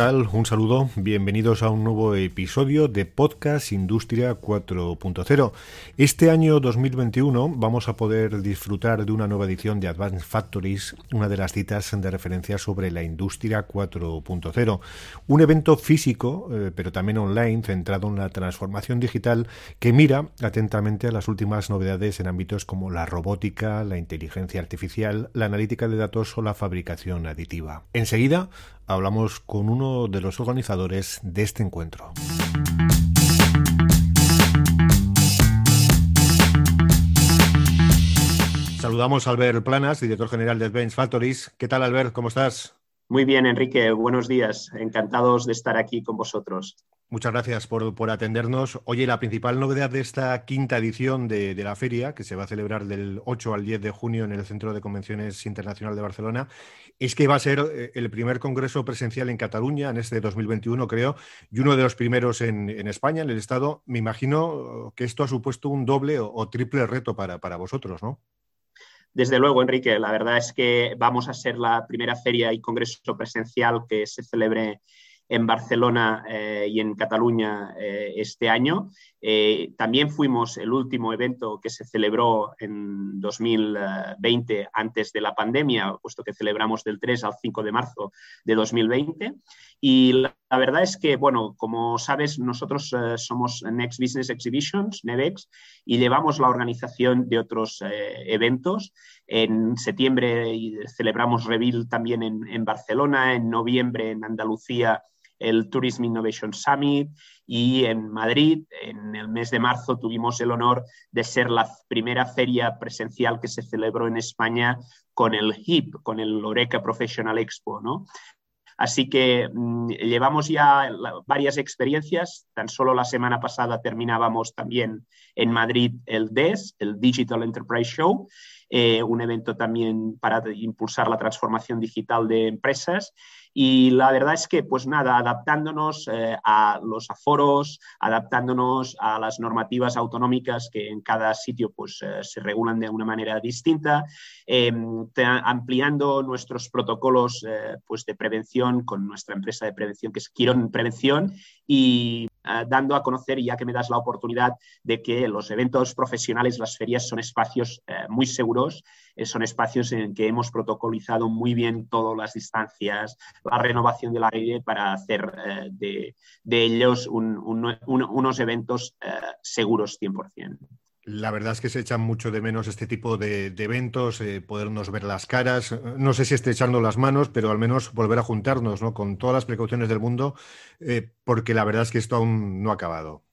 Un saludo. Bienvenidos a un nuevo episodio de Podcast Industria 4.0. Este año 2021 vamos a poder disfrutar de una nueva edición de Advanced Factories, una de las citas de referencia sobre la industria 4.0. Un evento físico, eh, pero también online, centrado en la transformación digital que mira atentamente a las últimas novedades en ámbitos como la robótica, la inteligencia artificial, la analítica de datos o la fabricación aditiva. Enseguida hablamos con uno de los organizadores de este encuentro. Saludamos a Albert Planas, director general de Advanced Factories. ¿Qué tal, Albert? ¿Cómo estás? Muy bien, Enrique. Buenos días. Encantados de estar aquí con vosotros. Muchas gracias por, atendernos. Oye, la principal novedad de esta quinta edición de, la feria, que se va a celebrar del 8 al 10 de junio en el Centro de Convenciones Internacional de Barcelona, es que va a ser eh, el primer congreso presencial en Cataluña en este 2021, creo, y uno de los primeros en, España, en el Estado. Me imagino que esto ha supuesto un doble o, triple reto para, para vosotros, ¿no? Desde luego, Enrique, la verdad es que vamos a ser la primera feria y congreso presencial que se celebre en Barcelona eh, y en Cataluña eh, este año. Eh, también fuimos el último evento que se celebró en 2020 antes de la pandemia, puesto que celebramos del 3 al 5 de marzo de 2020. Y la, verdad es que, bueno, como sabes, nosotros somos Next Business Exhibitions, NEVEX, y llevamos la organización de otros eventos. En septiembre celebramos Reveal también en, en Barcelona, en noviembre en Andalucía el Tourism Innovation Summit y en Madrid, en el mes de marzo, tuvimos el honor de ser la primera feria presencial que se celebró en España con el HIP, con el Oreca Professional Expo, ¿no? Así que mm, llevamos ya varias experiencias. Tan solo la semana pasada terminábamos también en Madrid el DES, el Digital Enterprise Show, eh, un evento también para impulsar la transformación digital de empresas. Y la verdad es que, pues nada, adaptándonos eh, a los aforos, adaptándonos a las normativas autonómicas que en cada sitio pues, eh, se regulan de una manera distinta, em, ampliando nuestros protocolos eh, pues, de prevención con nuestra empresa de prevención que es Quirón Prevención y dando a conocer, ya que me das la oportunidad, de que los eventos profesionales, las ferias, son espacios muy seguros, son espacios en que hemos protocolizado muy bien todas las distancias, la renovación del aire para hacer eh, de, ellos unos eventos eh, seguros 100%. La verdad es que se echan mucho de menos este tipo de, eventos, eh, podernos ver las caras, no sé si estrechando las manos, pero al menos volver a juntarnos ¿no? con todas las precauciones del mundo, porque la verdad es que esto aún no ha acabado.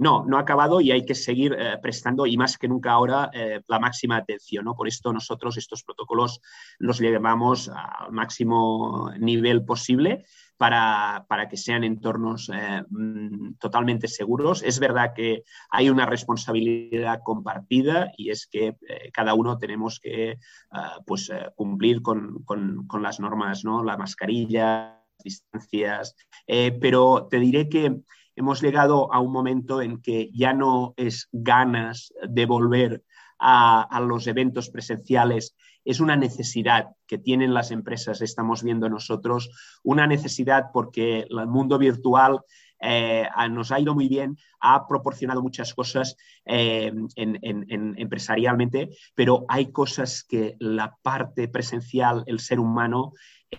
No, no ha acabado y hay que seguir eh, prestando, y más que nunca ahora, eh, la máxima atención. ¿no? Por esto nosotros estos protocolos los llevamos al máximo nivel posible para, que sean entornos eh, mm, totalmente seguros. Es verdad que hay una responsabilidad compartida y es que cada uno tenemos que pues, cumplir con, con, las normas, ¿no? la mascarilla, distancias, pero te diré que hemos llegado a un momento en que ya no es ganas de volver a, los eventos presenciales, es una necesidad que tienen las empresas, estamos viendo nosotros, una necesidad porque el mundo virtual eh, nos ha ido muy bien, ha proporcionado muchas cosas eh, empresarialmente, pero hay cosas que la parte presencial, el ser humano,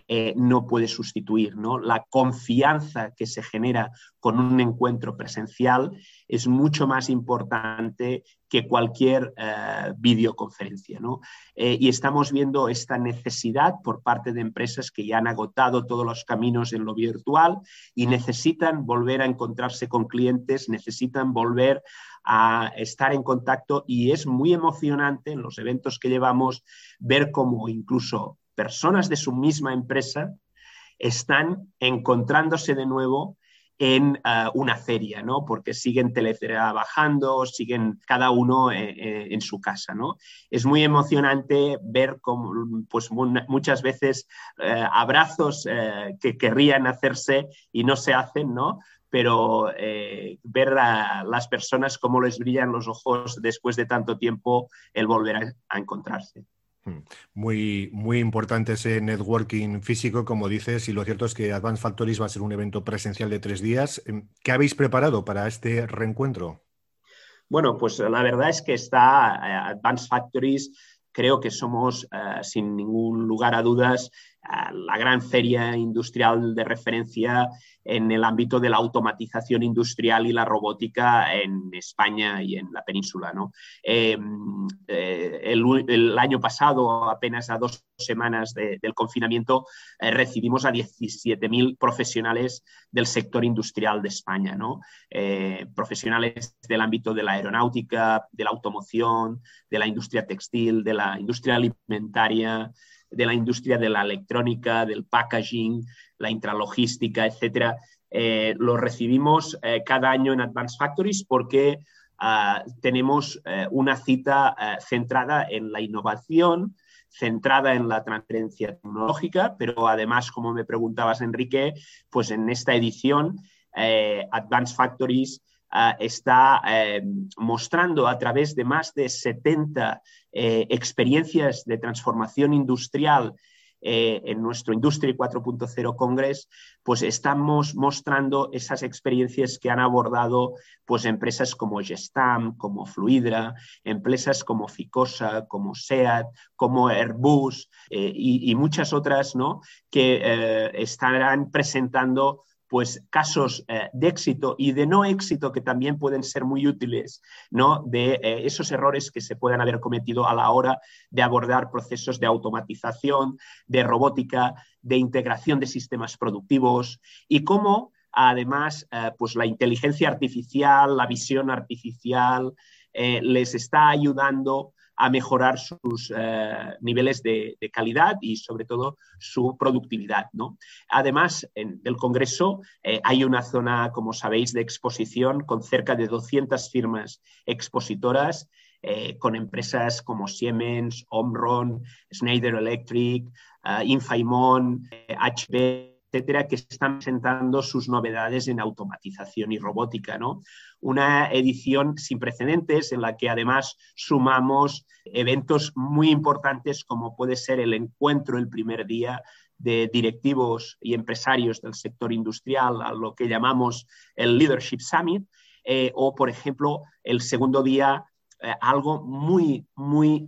eh, no puede sustituir. ¿no? La confianza que se genera con un encuentro presencial es mucho más importante que cualquier eh, videoconferencia. ¿no? Eh, y estamos viendo esta necesidad por parte de empresas que ya han agotado todos los caminos en lo virtual y necesitan volver a encontrarse con clientes, necesitan volver a estar en contacto y es muy emocionante en los eventos que llevamos ver cómo incluso personas de su misma empresa están encontrándose de nuevo en eh, una feria, ¿no? Porque siguen teletrabajando, siguen cada uno eh, eh, en su casa, ¿no? Es muy emocionante ver cómo, pues muchas veces abrazos que querrían hacerse y no se hacen, ¿no? pero eh, ver a las personas cómo les brillan los ojos después de tanto tiempo, el volver a, encontrarse. Hmm. Muy, muy importante ese networking físico, como dices, y lo cierto es que Advanced Factories va a ser un evento presencial de tres días. Em, ¿Qué habéis preparado para este reencuentro? Bueno, pues la verdad es que está eh, Advanced Factories, creo que somos, eh, sin ningún lugar a dudas, la gran feria industrial de referencia en el ámbito de la automatización industrial y la robótica en España y en la península. Em, eh, el, año pasado, apenas a dos semanas del confinamiento, eh, recibimos a 17.000 profesionales del sector industrial de España, eh, profesionales del ámbito de la aeronáutica, de la automoción, de la industria textil, de la industria alimentaria, de la industria de la electrónica, del packaging, la intralogística, etcétera, eh, lo recibimos eh, cada año en Advanced Factories porque ah, tenemos eh, una cita centrada en la innovación, centrada en la transferencia tecnológica, pero además, como me preguntabas, Enrique, pues en esta edición Advanced Factories Ah, está eh, mostrando a través de más de 70 eh, experiencias de transformación industrial eh, en nuestro Industry 4.0 Congress, pues estamos mostrando esas experiencias que han abordado pues, empresas como Gestam, como Fluidra, empresas como Ficosa, como SEAT, como Airbus y, muchas otras ¿no? que estarán presentando pues casos eh, de éxito y de no éxito que también pueden ser muy útiles, ¿no? De eh, esos errores que se pueden haber cometido a la hora de abordar procesos de automatización, de robótica, de integración de sistemas productivos y cómo además eh, pues la inteligencia artificial, la visión artificial les está ayudando a mejorar sus eh, niveles de, calidad y sobre todo su productividad. ¿no? Además, en el Congreso eh, hay una zona, como sabéis, de exposición con cerca de 200 firmas expositoras eh, con empresas como Siemens, Omron, Schneider Electric, Infaimon, HP, etcétera, que están presentando sus novedades en automatización y robótica. ¿no? Una edición sin precedentes en la que además sumamos eventos muy importantes como puede ser el encuentro el primer día de directivos y empresarios del sector industrial, a lo que llamamos el Leadership Summit, eh, o por ejemplo el segundo día eh, algo muy, muy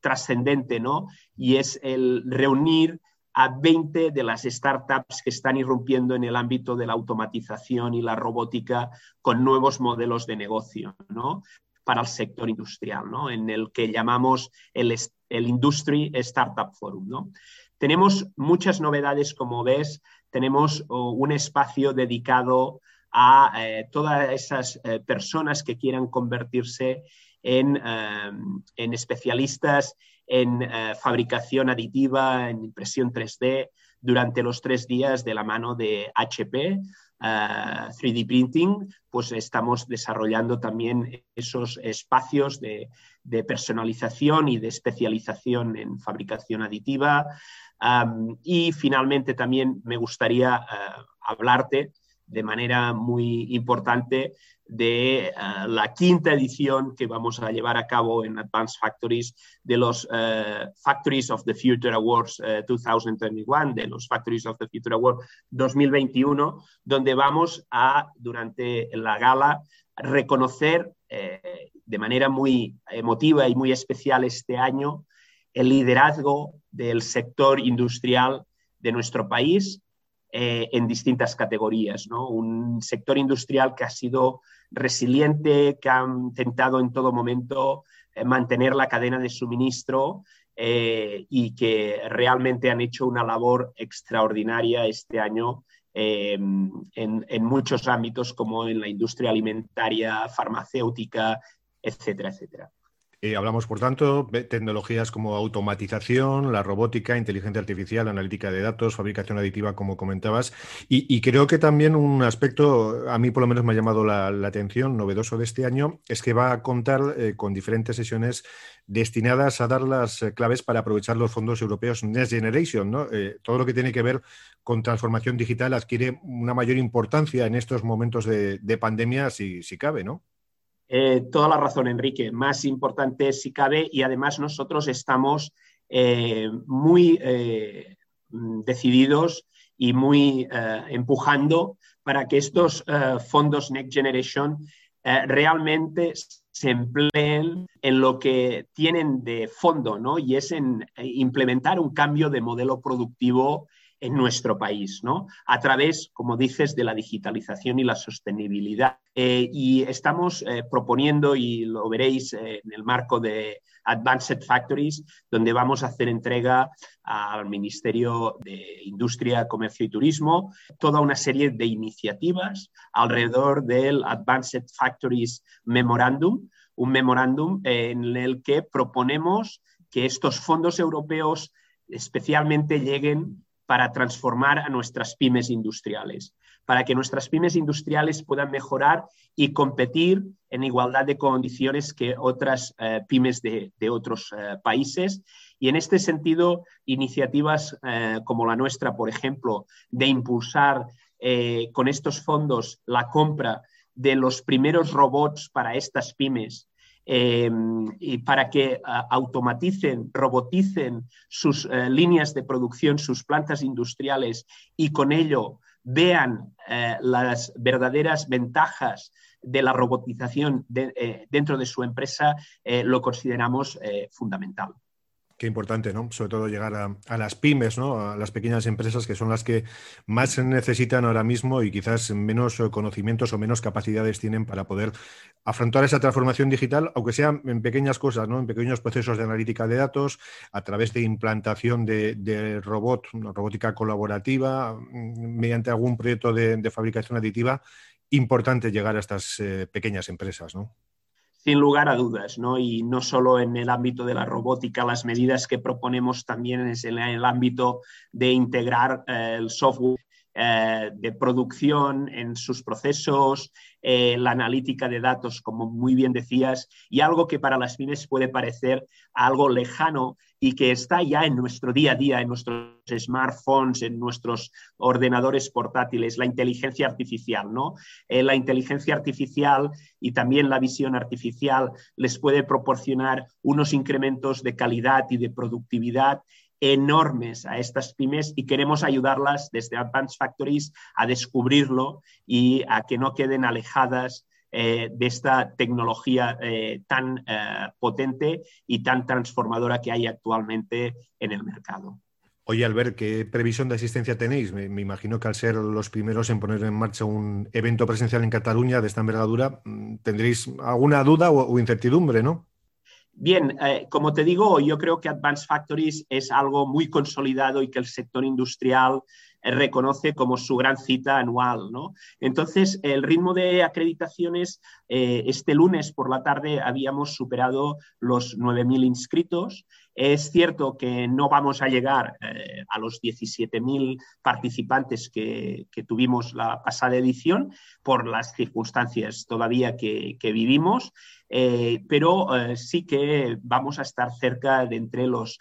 trascendente, ¿no? Y es el reunir a 20 de las startups que están irrumpiendo en el ámbito de la automatización y la robótica con nuevos modelos de negocio ¿no? para el sector industrial, ¿no? en el que llamamos el, el Industry Startup Forum. ¿no? Tenemos muchas novedades, como ves, tenemos un espacio dedicado a eh, todas esas eh, personas que quieran convertirse en, eh, en especialistas en eh, fabricación aditiva, en impresión 3D, durante los tres días de la mano de HP. 3D eh, Printing, pues estamos desarrollando también esos espacios de, personalización y de especialización en fabricación aditiva. y finalmente también me gustaría eh, hablarte de manera muy importante de eh, la quinta edición que vamos a llevar a cabo en Advanced Factories de los eh, Factories of the Future Awards 2021, eh, de los Factories of the Future Awards 2021, donde vamos a, durante la gala, reconocer de manera muy emotiva y muy especial este año el liderazgo del sector industrial de nuestro país en distintas categorías. ¿no? Un sector industrial que ha sido resiliente, que han intentado en todo momento eh, mantener la cadena de suministro eh, y que realmente han hecho una labor extraordinaria este año eh, en, muchos ámbitos como en la industria alimentaria, farmacéutica, etcétera, etcétera. Eh, hablamos, por tanto, de tecnologías como automatización, la robótica, inteligencia artificial, analítica de datos, fabricación aditiva, como comentabas. Y, creo que también un aspecto, a mí por lo menos me ha llamado la, atención, novedoso de este año, es que va a contar eh, con diferentes sesiones destinadas a dar las eh, claves para aprovechar los fondos europeos Next Generation. ¿no? todo lo que tiene que ver con transformación digital adquiere una mayor importancia en estos momentos de, pandemia, si, si cabe, ¿no? Eh, toda la razón, Enrique. Más importante si cabe y además nosotros estamos eh, muy eh, decididos y muy empujando para que estos fondos Next Generation realmente se empleen en lo que tienen de fondo, ¿no? Y es en implementar un cambio de modelo productivo en nuestro país, ¿no? A través, como dices, de la digitalización y la sostenibilidad. Eh, y estamos eh, proponiendo, y lo veréis eh, en el marco de Advanced Factories, donde vamos a hacer entrega al Ministerio de Industria, Comercio y Turismo, toda una serie de iniciativas alrededor del Advanced Factories Memorandum, un memorándum en el que proponemos que estos fondos europeos especialmente lleguen para transformar a nuestras pymes industriales, para que nuestras pymes industriales puedan mejorar y competir en igualdad de condiciones que otras eh, pymes de, otros eh, países. Y en este sentido, iniciativas eh, como la nuestra, por ejemplo, de impulsar con estos fondos la compra de los primeros robots para estas pymes Em, y para que automaticen, roboticen sus eh, líneas de producción, sus plantas industriales y con ello vean eh, las verdaderas ventajas de la robotización eh, dentro de su empresa, lo consideramos fundamental. Qué importante, ¿no? Sobre todo llegar a, las pymes, ¿no? A las pequeñas empresas que son las que más necesitan ahora mismo y quizás menos conocimientos o menos capacidades tienen para poder afrontar esa transformación digital, aunque sea en pequeñas cosas, ¿no? En pequeños procesos de analítica de datos, a través de implantación de, robot, robótica colaborativa, mm, mediante algún proyecto de, fabricación aditiva. Importante llegar a estas eh, pequeñas empresas, ¿no? Sin lugar a dudas, ¿no? Y no solo en el ámbito de la robótica, las medidas que proponemos también es en el ámbito de integrar eh, el software eh, de producción en sus procesos, eh, la analítica de datos, como muy bien decías, y algo que para las pymes puede parecer algo lejano y que está ya en nuestro día a día, en nuestros smartphones, en nuestros ordenadores portátiles, la inteligencia artificial, ¿no? Eh, la inteligencia artificial y también la visión artificial les puede proporcionar unos incrementos de calidad y de productividad enormes a estas pymes y queremos ayudarlas desde Advanced Factories a descubrirlo y a que no queden alejadas eh, de esta tecnología eh, tan eh, potente y tan transformadora que hay actualmente en el mercado. Oye, Albert, ¿qué previsión de asistencia tenéis? Me, imagino que al ser los primeros en poner en marcha un evento presencial en Cataluña de esta envergadura, mm, tendréis alguna duda o incertidumbre, ¿no? Bien, eh, como te digo, yo creo que Advanced Factories es algo muy consolidado y que el sector industrial eh, reconoce como su gran cita anual. ¿no? Entonces, el ritmo de acreditaciones, eh, este lunes por la tarde habíamos superado los 9.000 inscritos. Es cierto que no vamos a llegar a los 17.000 participantes que, tuvimos la pasada edición por las circunstancias todavía que, vivimos. Eh, pero eh, sí que vamos a estar cerca de entre los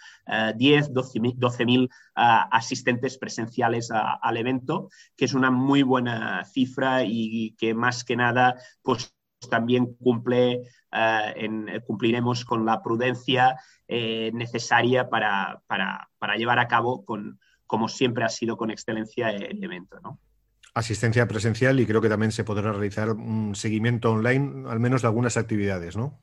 10, 12 mil asistentes presenciales al evento, que es una muy buena cifra y que más que nada, pues también cumple, eh, cumpliremos con la prudencia necesaria para, para, para, llevar a cabo con, como siempre ha sido con excelencia el evento. ¿no? asistencia presencial y creo que también se podrá realizar un seguimiento online, al menos de algunas actividades, ¿no?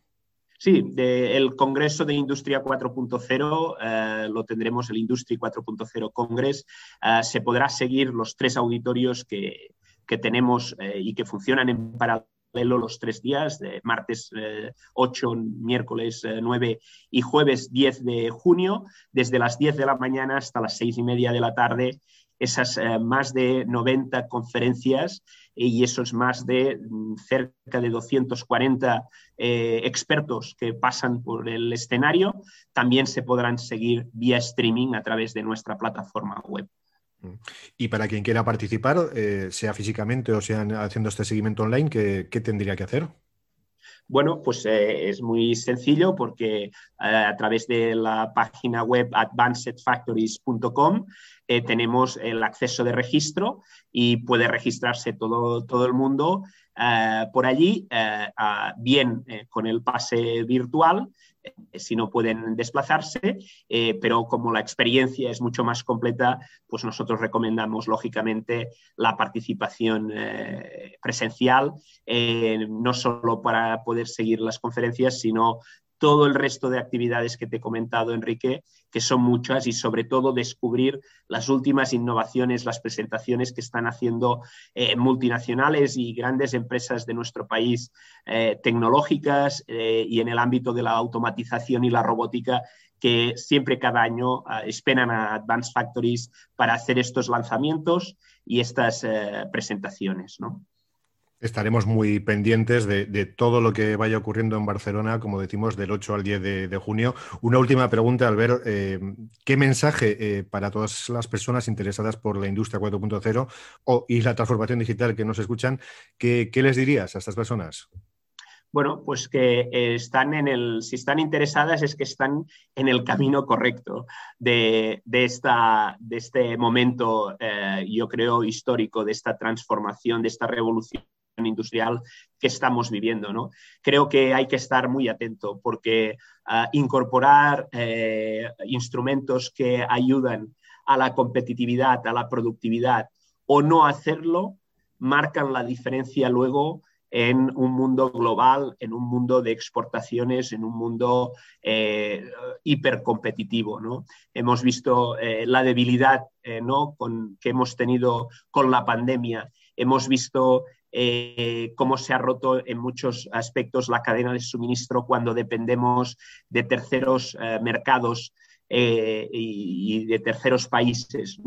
Sí, el Congreso de Industria 4.0 eh, lo tendremos, el Industry 4.0 Congress. Eh, se podrá seguir los tres auditorios que, tenemos eh, y que funcionan en paralelo los tres días, de martes 8, miércoles 9 y jueves 10 de junio, desde las 10 de la mañana hasta las 6 y media de la tarde esas eh, más de 90 conferencias y esos más de mm, cerca de 240 eh, expertos que pasan por el escenario, también se podrán seguir vía streaming a través de nuestra plataforma web. Y para quien quiera participar, eh, sea físicamente o sea haciendo este seguimiento online, ¿qué, tendría que hacer? Bueno, pues es muy sencillo porque a través de la página web advancedfactories.com eh, tenemos el acceso de registro y puede registrarse todo, todo el mundo eh, por allí, eh, bien con el pase virtual, si no pueden desplazarse, pero como la experiencia es mucho más completa, pues nosotros recomendamos lógicamente la participación presencial, no solo para poder seguir las conferencias, sino todo el resto de actividades que te he comentado, Enrique, que son muchas y sobre todo descubrir las últimas innovaciones, las presentaciones que están haciendo eh, multinacionales y grandes empresas de nuestro país eh, tecnológicas eh, y en el ámbito de la automatización y la robótica que siempre cada año esperan a Advanced Factories para hacer estos lanzamientos y estas presentaciones. ¿no? Estaremos muy pendientes de, todo lo que vaya ocurriendo en Barcelona, como decimos, del 8 al 10 de, junio. Una última pregunta, Albert. Eh, ¿Qué mensaje eh, para todas las personas interesadas por la industria 4.0 y la transformación digital que nos escuchan, qué, les dirías a estas personas? Bueno, pues que están en el, si están interesadas es que están en el camino correcto de, esta, de este momento, eh, yo creo, histórico, de esta transformación, de esta revolución industrial que estamos viviendo. ¿no? Creo que hay que estar muy atento porque ah, incorporar eh, instrumentos que ayudan a la competitividad, a la productividad o no hacerlo, marcan la diferencia luego en un mundo global, en un mundo de exportaciones, en un mundo eh, hipercompetitivo. ¿no? Hemos visto eh, la debilidad ¿no? que hemos tenido con la pandemia, hemos visto eh, cómo se ha roto en muchos aspectos la cadena de suministro cuando dependemos de terceros eh, mercados eh, y, de terceros países.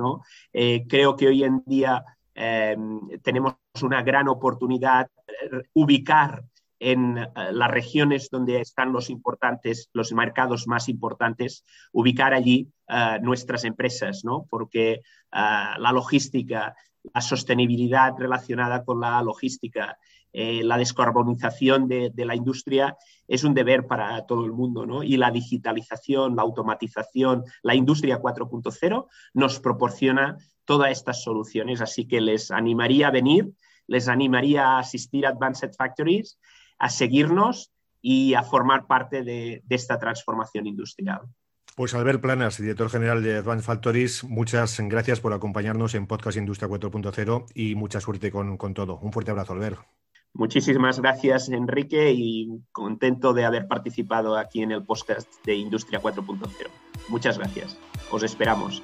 creo que hoy en día tenemos una gran oportunidad ubicar en las regiones donde están los importantes, los mercados más importantes, ubicar allí nuestras empresas. Porque la logística, la sostenibilidad relacionada con la logística, eh, la descarbonización de, la industria es un deber para todo el mundo, ¿no? Y la digitalización, la automatización, la industria 4.0 nos proporciona todas estas soluciones. Así que les animaría a venir, les animaría a asistir a Advanced Factories, a seguirnos y a formar parte de esta transformación industrial. Pues Albert Planas, director general de Advanced Factories, muchas gracias por acompañarnos en Podcast Industria 4.0 y mucha suerte con, con, todo. Un fuerte abrazo, Albert. Muchísimas gracias, Enrique, y contento de haber participado aquí en el podcast de Industria 4.0. Muchas gracias. Os esperamos.